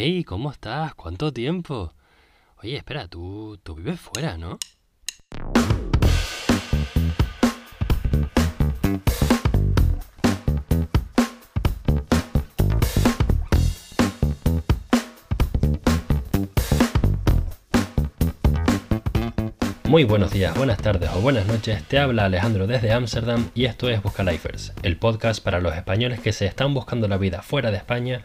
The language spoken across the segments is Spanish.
Hey, ¿cómo estás? ¿Cuánto tiempo? Oye, espera, tú, tú vives fuera, ¿no? Muy buenos días, buenas tardes o buenas noches, te habla Alejandro desde Ámsterdam y esto es Buscalifers, el podcast para los españoles que se están buscando la vida fuera de España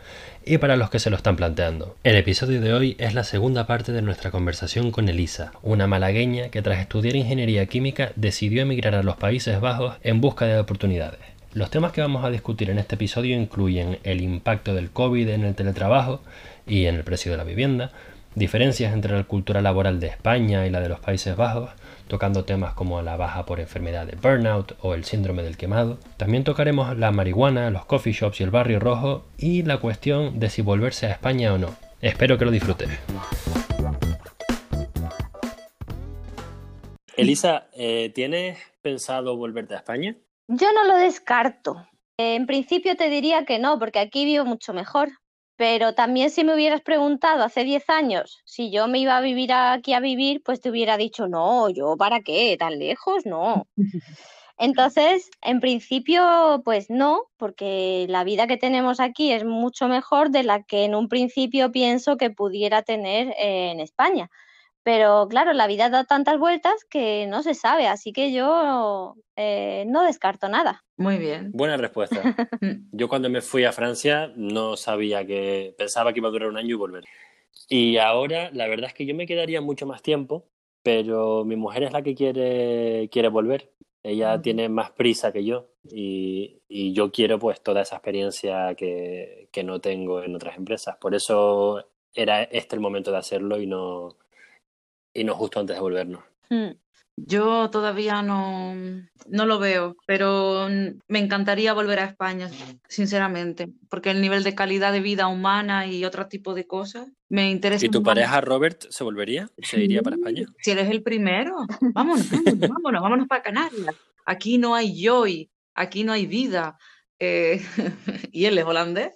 y para los que se lo están planteando. El episodio de hoy es la segunda parte de nuestra conversación con Elisa, una malagueña que tras estudiar ingeniería química decidió emigrar a los Países Bajos en busca de oportunidades. Los temas que vamos a discutir en este episodio incluyen el impacto del COVID en el teletrabajo y en el precio de la vivienda, diferencias entre la cultura laboral de España y la de los Países Bajos, tocando temas como la baja por enfermedad de burnout o el síndrome del quemado. También tocaremos la marihuana, los coffee shops y el barrio rojo y la cuestión de si volverse a España o no. Espero que lo disfrutes. Elisa, eh, ¿tienes pensado volverte a España? Yo no lo descarto. En principio te diría que no, porque aquí vivo mucho mejor. Pero también si me hubieras preguntado hace 10 años si yo me iba a vivir aquí a vivir, pues te hubiera dicho, no, yo para qué, tan lejos, no. Entonces, en principio, pues no, porque la vida que tenemos aquí es mucho mejor de la que en un principio pienso que pudiera tener en España. Pero claro, la vida da tantas vueltas que no se sabe, así que yo eh, no descarto nada. Muy bien. Buena respuesta. yo cuando me fui a Francia no sabía que, pensaba que iba a durar un año y volver. Y ahora la verdad es que yo me quedaría mucho más tiempo, pero mi mujer es la que quiere, quiere volver. Ella tiene más prisa que yo y, y, yo quiero pues toda esa experiencia que, que no tengo en otras empresas. Por eso era este el momento de hacerlo y no, y no justo antes de volvernos. Hmm. Yo todavía no, no lo veo, pero me encantaría volver a España, sinceramente, porque el nivel de calidad de vida humana y otro tipo de cosas me interesa. ¿Y tu pareja Robert se volvería? ¿Se iría para España? Si eres el primero, vámonos, vámonos, vámonos, vámonos para Canarias. Aquí no hay joy, aquí no hay vida. Eh, y él es holandés.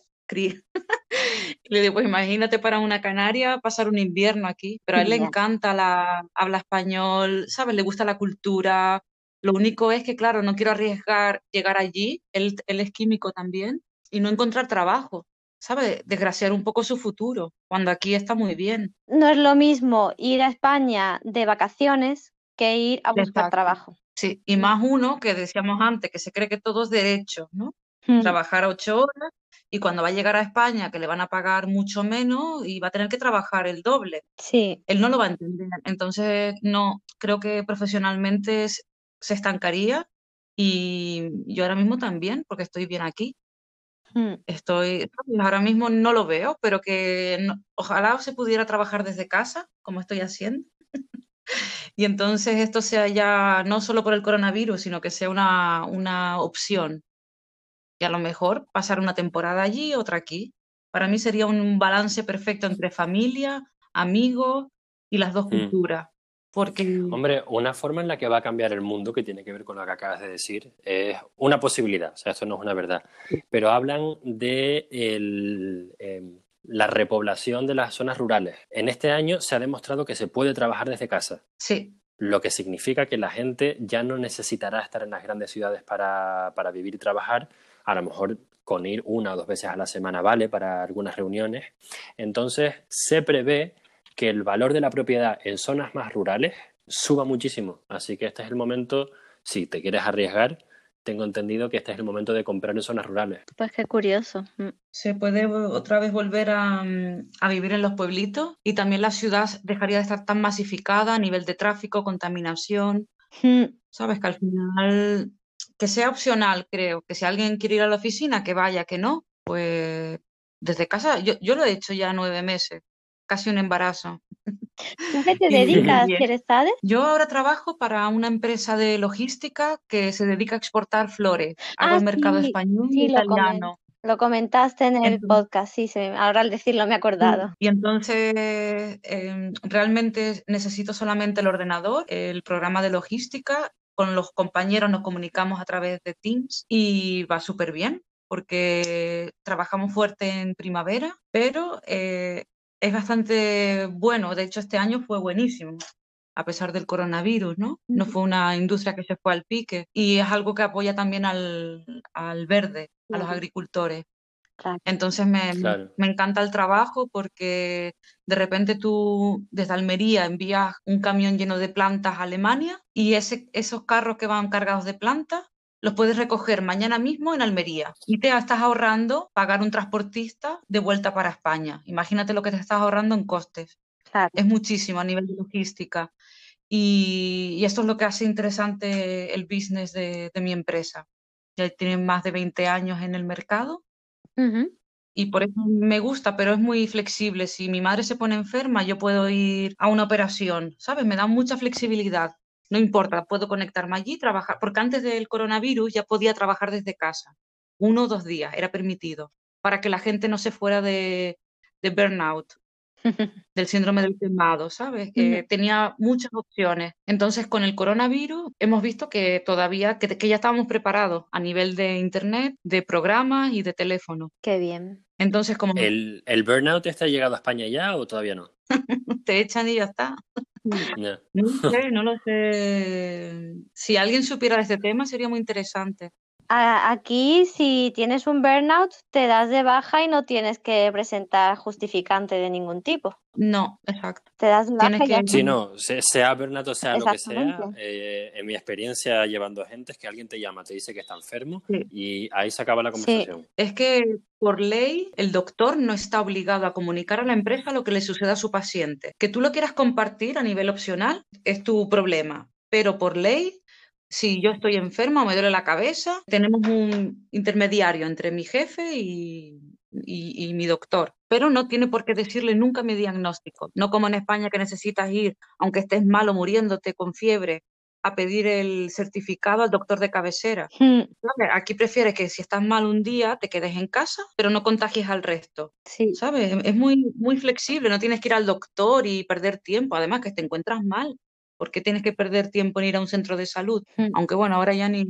Le digo, pues imagínate para una canaria pasar un invierno aquí, pero a él le encanta la habla español, ¿sabes? Le gusta la cultura. Lo único es que, claro, no quiero arriesgar llegar allí, él, él es químico también, y no encontrar trabajo, ¿sabes? Desgraciar un poco su futuro, cuando aquí está muy bien. No es lo mismo ir a España de vacaciones que ir a buscar trabajo. Sí, y más uno que decíamos antes, que se cree que todo es derecho, ¿no? Trabajar ocho horas y cuando va a llegar a España, que le van a pagar mucho menos y va a tener que trabajar el doble. Sí. Él no lo va a entender. Entonces, no, creo que profesionalmente se estancaría y yo ahora mismo también, porque estoy bien aquí. Hmm. Estoy, ahora mismo no lo veo, pero que ojalá se pudiera trabajar desde casa, como estoy haciendo. y entonces esto sea ya no solo por el coronavirus, sino que sea una, una opción y a lo mejor pasar una temporada allí, otra aquí. Para mí sería un balance perfecto entre familia, amigos y las dos mm. culturas. Porque... Hombre, una forma en la que va a cambiar el mundo, que tiene que ver con lo que acabas de decir, es una posibilidad, o sea, esto no es una verdad, pero hablan de em, la repoblación de las zonas rurales. En este año se ha demostrado que se puede trabajar desde casa. Sí. Lo que significa que la gente ya no necesitará estar en las grandes ciudades para, para vivir y trabajar, a lo mejor con ir una o dos veces a la semana vale para algunas reuniones. Entonces, se prevé que el valor de la propiedad en zonas más rurales suba muchísimo. Así que este es el momento, si te quieres arriesgar, tengo entendido que este es el momento de comprar en zonas rurales. Pues qué curioso. Mm. Se puede otra vez volver a, a, vivir en los pueblitos y también la ciudad dejaría de estar tan masificada a nivel de tráfico, contaminación. Mm. Sabes que al final que sea opcional, creo, que si alguien quiere ir a la oficina, que vaya, que no, pues desde casa, yo, yo lo he hecho ya nueve meses, casi un embarazo. ¿Tú qué te dedicas, sabes? Yo ahora trabajo para una empresa de logística que se dedica a exportar flores. Hago ah, el mercado español y italiano. Lo, comentaste en el podcast, sí, ahora al decirlo me he acordado. Y entonces em, realmente necesito solamente el ordenador, el programa de logística con los compañeros nos comunicamos a través de Teams y va súper bien. porque trabajamos fuerte en primavera, pero eh, es bastante bueno. De hecho, este año fue buenísimo a pesar del coronavirus, ¿no? No fue una industria que se fue al pique y es algo que apoya también al, verde, a los agricultores. Entonces me, me, encanta el trabajo porque de repente tú desde Almería envías un camión lleno de plantas a Alemania y ese, esos carros que van cargados de plantas los puedes recoger mañana mismo en Almería y te estás ahorrando pagar un transportista de vuelta para España. Imagínate lo que te estás ahorrando en costes. Es muchísimo a nivel de logística. Y, esto es lo que hace interesante el business de, mi empresa. Ya tienen más de 20 años en el mercado y por eso me gusta, pero es muy flexible. Si mi madre se pone enferma, yo puedo ir a una operación, ¿sabes? Me da mucha flexibilidad. No importa, puedo conectarme allí, trabajar, porque antes del coronavirus ya podía trabajar desde casa, uno o dos días, era permitido, para que la gente no se fuera de, de burnout. del síndrome del quemado, ¿sabes? Que tenía muchas opciones. Entonces, con el coronavirus hemos visto que todavía, que, ya estábamos preparados a nivel de internet, de programas y de teléfono. Qué bien. Entonces, como... ¿El, el burnout está llegado a España ya o todavía no? Te echan y ya está. No sé, no lo sé. Si alguien supiera de este tema sería muy interesante. Aquí, si tienes un burnout, te das de baja y no tienes que presentar justificante de ningún tipo. No, exacto. Te das de baja que... Sí, no, sea burnout o sea lo que sea, eh, en mi experiencia llevando gente es que alguien te llama, te dice que está enfermo y ahí se acaba la conversación. Es que por ley el doctor no está obligado a comunicar a la empresa lo que le suceda a su paciente. Que tú lo quieras compartir a nivel opcional es tu problema, pero por ley si yo estoy enferma o me duele la cabeza, tenemos un intermediario entre mi jefe y, mi doctor, pero no tiene por qué decirle nunca mi diagnóstico. No como en España que necesitas ir, aunque estés mal o muriéndote con fiebre, a pedir el certificado al doctor de cabecera. Hmm. Aquí prefieres que si estás mal un día te quedes en casa, pero no contagies al resto. Sí. ¿Sabes? Es muy, muy flexible, no tienes que ir al doctor y perder tiempo, además que te encuentras mal. ¿Por qué tienes que perder tiempo en ir a un centro de salud? Hmm. Aunque bueno, ahora ya ni,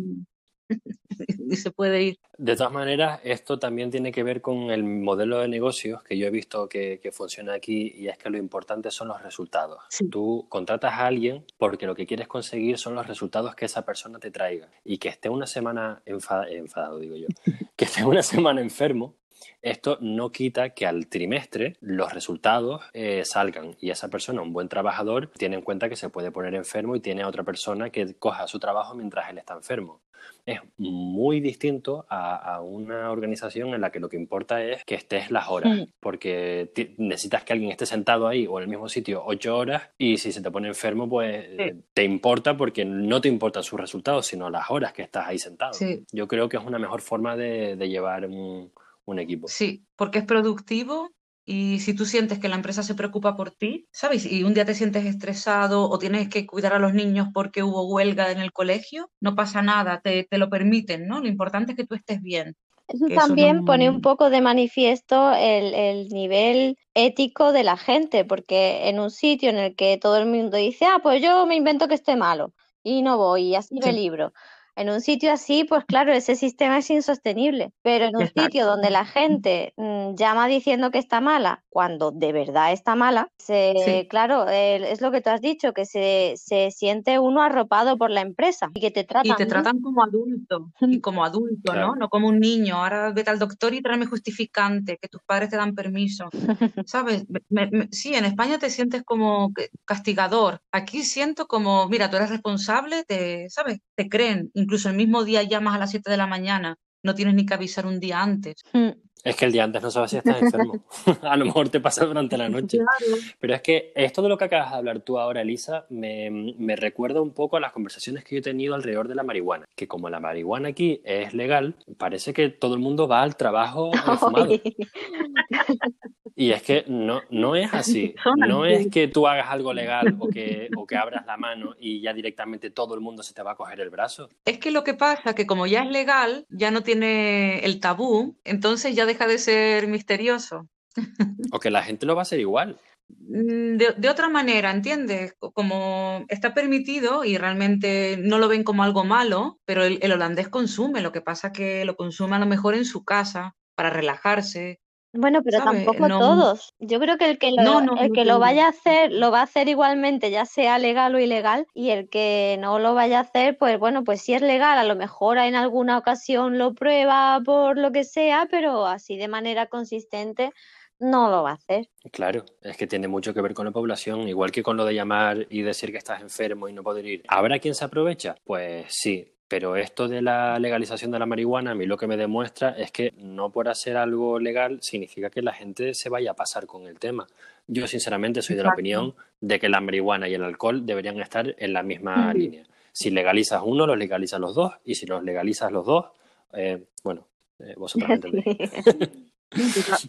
se puede ir. De todas maneras, esto también tiene que ver con el modelo de negocios que yo he visto que, funciona aquí y es que lo importante son los resultados. Tú contratas a alguien porque lo que quieres conseguir son los resultados que esa persona te traiga y que esté una semana enfadado, digo yo, que esté una semana enfermo esto no quita que al trimestre los resultados eh, salgan y esa persona, un buen trabajador, tiene en cuenta que se puede poner enfermo y tiene a otra persona que coja su trabajo mientras él está enfermo. Es muy distinto a, una organización en la que lo que importa es que estés las horas, porque necesitas que alguien esté sentado ahí o en el mismo sitio ocho horas y si se te pone enfermo, pues te importa porque no te importan sus resultados, sino las horas que estás ahí sentado. Yo creo que es una mejor forma de llevar un un equipo. Sí, porque es productivo y si tú sientes que la empresa se preocupa por ti, ¿sabes? Y un día te sientes estresado o tienes que cuidar a los niños porque hubo huelga en el colegio, no pasa nada, te, lo permiten, ¿no? Lo importante es que tú estés bien. Eso también pone un poco de manifiesto el, el, nivel ético de la gente, porque en un sitio en el que todo el mundo dice, ah, pues yo me invento que esté malo y no voy y así me libro. En un sitio así, pues claro, ese sistema es insostenible, pero en un sitio donde la gente mm, llama diciendo que está mala, cuando de verdad está mala, se, claro, es lo que tú has dicho, que se, se, siente uno arropado por la empresa y que te tratan. Y te tratan como adulto, y como adulto, ¿no? No como un niño. Ahora vete al doctor y tráeme justificante, que tus padres te dan permiso. ¿Sabes? sí, en España te sientes como castigador. Aquí siento como, mira, tú eres responsable, te, ¿sabes? Te creen incluso el mismo día llamas a las 7 de la mañana, no tienes ni que avisar un día antes. Hmm. Es que el día antes no sabes si estás enfermo. a lo mejor te pasa durante la noche. Pero es que esto de lo que acabas de hablar tú ahora, Elisa, me, me, recuerda un poco a las conversaciones que yo he tenido alrededor de la marihuana. Que como la marihuana aquí es legal, parece que todo el mundo va al trabajo fumado. Y es que no, no es así. No es que tú hagas algo legal o que, o que abras la mano y ya directamente todo el mundo se te va a coger el brazo. Es que lo que pasa es que como ya es legal, ya no tiene el tabú, entonces ya deja de ser misterioso. O que la gente lo va a hacer igual. mm, de, otra manera, ¿entiendes? Como está permitido y realmente no lo ven como algo malo, pero el, el holandés consume, lo que pasa que lo consume a lo mejor en su casa para relajarse, bueno, pero tampoco todos. Yo creo que el que lo, el que lo vaya a hacer, lo va a hacer igualmente, ya sea legal o ilegal, y el que no lo vaya a hacer, pues bueno, pues si es legal, a lo mejor en alguna ocasión lo prueba por lo que sea, pero así de manera consistente no lo va a hacer. Claro, es que tiene mucho que ver con la población, igual que con lo de llamar y decir que estás enfermo y no poder ir. ¿Habrá quien se aprovecha? Pues sí, pero esto de la legalización de la marihuana, a mí lo que me demuestra es que no por hacer algo legal significa que la gente se vaya a pasar con el tema. Yo sinceramente soy de la opinión de que la marihuana y el alcohol deberían estar en la misma línea. Si legalizas uno, los legalizas los dos, y si los legalizas los dos, eh, bueno, eh, vosotros entendéis.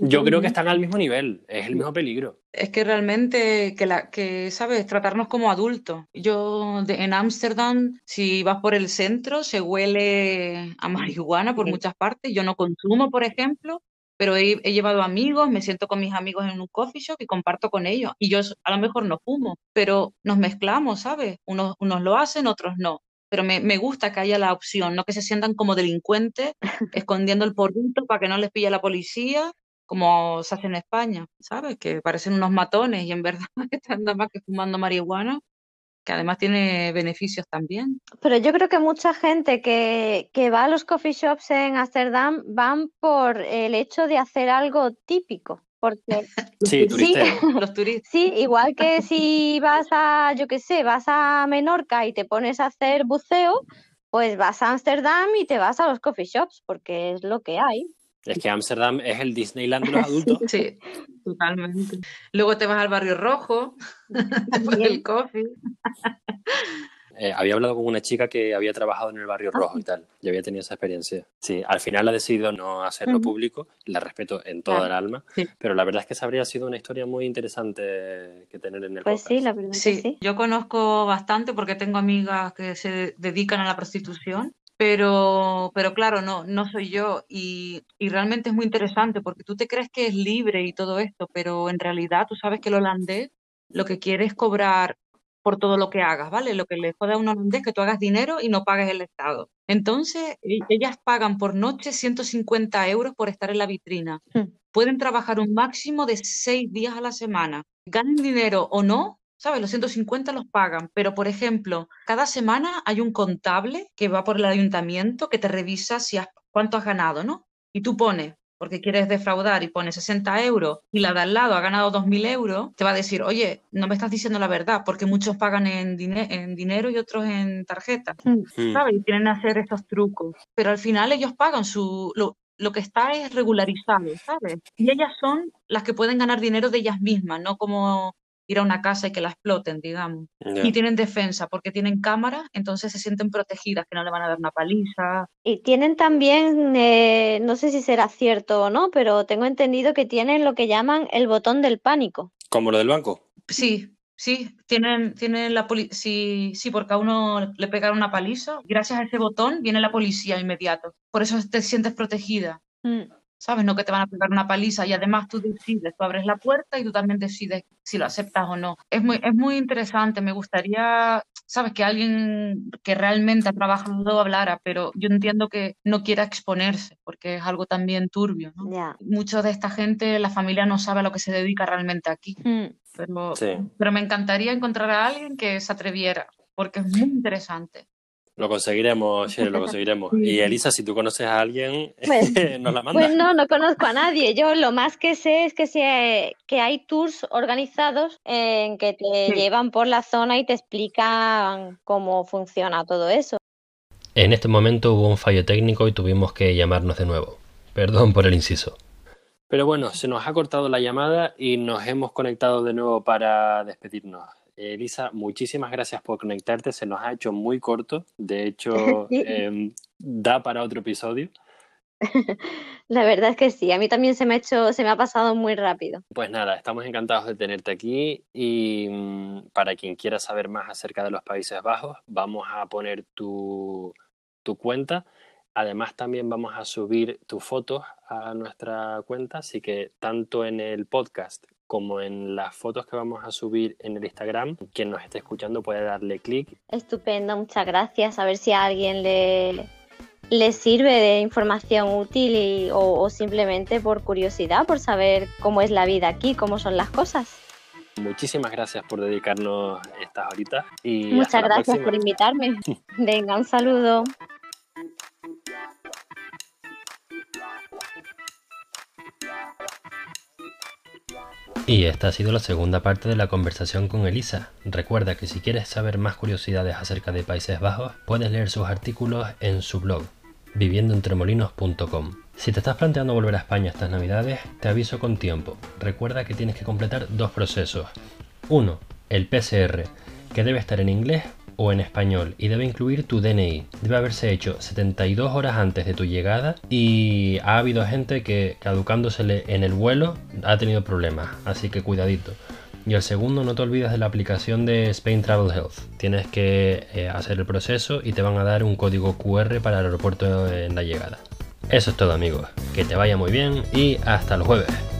Yo creo que están al mismo nivel, es el mismo peligro. Es que realmente, que, la, que ¿sabes? Tratarnos como adultos. Yo en Ámsterdam, si vas por el centro, se huele a marihuana por muchas partes. Yo no consumo, por ejemplo, pero he, llevado amigos, me siento con mis amigos en un coffee shop y comparto con ellos. Y yo a lo mejor no fumo, pero nos mezclamos, ¿sabes? Unos, unos lo hacen, otros no pero me, me, gusta que haya la opción, no que se sientan como delincuentes escondiendo el porrito para que no les pille la policía, como se hace en España, ¿sabes? Que parecen unos matones y en verdad están nada más que fumando marihuana, que además tiene beneficios también. Pero yo creo que mucha gente que, que va a los coffee shops en Ámsterdam van por el hecho de hacer algo típico. Porque sí, sí, los turistas. Sí, igual que si vas a, yo qué sé, vas a Menorca y te pones a hacer buceo, pues vas a Ámsterdam y te vas a los coffee shops, porque es lo que hay. Es que Ámsterdam es el Disneyland de los adultos. Sí, totalmente. Luego te vas al barrio rojo, después del coffee. Eh, había hablado con una chica que había trabajado en el barrio ah, rojo y tal, y había tenido esa experiencia. Sí, al final ha decidido no hacerlo público, la respeto en toda el alma, pero la verdad es que esa habría sido una historia muy interesante que tener en el Pues sí, la verdad sí. sí. Yo conozco bastante porque tengo amigas que se dedican a la prostitución pero, pero claro, no, no soy yo y, y, realmente es muy interesante porque tú te crees que es libre y todo esto, pero en realidad tú sabes que el holandés lo que quiere es cobrar por todo lo que hagas, ¿vale? Lo que le jode a un holandés es que tú hagas dinero y no pagues el Estado. Entonces, e, ellas pagan por noche 150 euros por estar en la vitrina. Hmm. Pueden trabajar un máximo de seis días a la semana. Ganen dinero o no, ¿sabes? Los 150 los pagan, pero por ejemplo, cada semana hay un contable que va por el ayuntamiento que te revisa si has, cuánto has ganado, ¿no? Y tú pones porque quieres defraudar y pones 60 euros y la de al lado ha ganado 2.000 euros, te va a decir, oye, no me estás diciendo la verdad, porque muchos pagan en, en dinero y otros en tarjeta, mm. ¿sabes? Y tienen que hacer estos trucos. Pero al final ellos pagan su... Lo, lo que está es regularizado, ¿sabes? Y ellas son las que pueden ganar dinero de ellas mismas, no como ir a una casa y que la exploten, digamos. Y tienen defensa porque tienen cámaras, entonces se sienten protegidas, que no le van a dar una paliza. Y tienen también, eh, no sé si será cierto o no, pero tengo entendido que tienen lo que llaman el botón del pánico. ¿Como lo del banco? Sí, sí, tienen, tienen la policía, sí, sí, porque a uno le pegaron una paliza, gracias a ese botón viene la policía inmediato. Por eso te sientes protegida. Mm. ¿Sabes? No que te van a pegar una paliza y además tú decides, tú abres la puerta y tú también decides si lo aceptas o no. Es muy, es muy interesante, me gustaría, ¿sabes? Que alguien que realmente ha trabajado hablara, pero yo entiendo que no quiera exponerse porque es algo también turbio, ¿no? Mucho de esta gente, la familia no sabe a lo que se dedica realmente aquí. Mm. Pero, pero me encantaría encontrar a alguien que se atreviera, porque es muy interesante. Lo conseguiremos, sí, lo conseguiremos. Y Elisa, si tú conoces a alguien, pues, nos la mandas. Pues no, no conozco a nadie. Yo lo más que sé es que, sé que hay tours organizados en que te llevan por la zona y te explican cómo funciona todo eso. En este momento hubo un fallo técnico y tuvimos que llamarnos de nuevo. Perdón por el inciso. Pero bueno, se nos ha cortado la llamada y nos hemos conectado de nuevo para despedirnos. Elisa, muchísimas gracias por conectarte. Se nos ha hecho muy corto. De hecho, em, da para otro episodio. La verdad es que sí, a mí también se me ha hecho, se me ha pasado muy rápido. Pues nada, estamos encantados de tenerte aquí y mm, para quien quiera saber más acerca de los Países Bajos, vamos a poner tu, tu cuenta. Además, también vamos a subir tus fotos a nuestra cuenta, así que tanto en el podcast como en las fotos que vamos a subir en el Instagram. Quien nos esté escuchando puede darle clic. Estupendo, muchas gracias. A ver si a alguien le, le sirve de información útil o, simplemente por curiosidad, por saber cómo es la vida aquí, cómo son las cosas. Muchísimas gracias por dedicarnos estas horitas y muchas gracias por invitarme. Venga, un saludo. Y esta ha sido la segunda parte de la conversación con Elisa. Recuerda que si quieres saber más curiosidades acerca de Países Bajos, puedes leer sus artículos en su blog, viviendoentremolinos.com. Si te estás planteando volver a España estas navidades, te aviso con tiempo. Recuerda que tienes que completar dos procesos. Uno, el PCR, que debe estar en inglés o en español y debe incluir tu DNI. Debe haberse hecho 72 horas antes de tu llegada y ha habido gente que caducándosele en el vuelo ha tenido problemas, así que cuidadito. Y el segundo, no te olvides de la aplicación de Spain Travel Health. Tienes que eh, hacer el proceso y te van a dar un código QR para el aeropuerto en la llegada. Eso es todo amigos, que te vaya muy bien y hasta el jueves.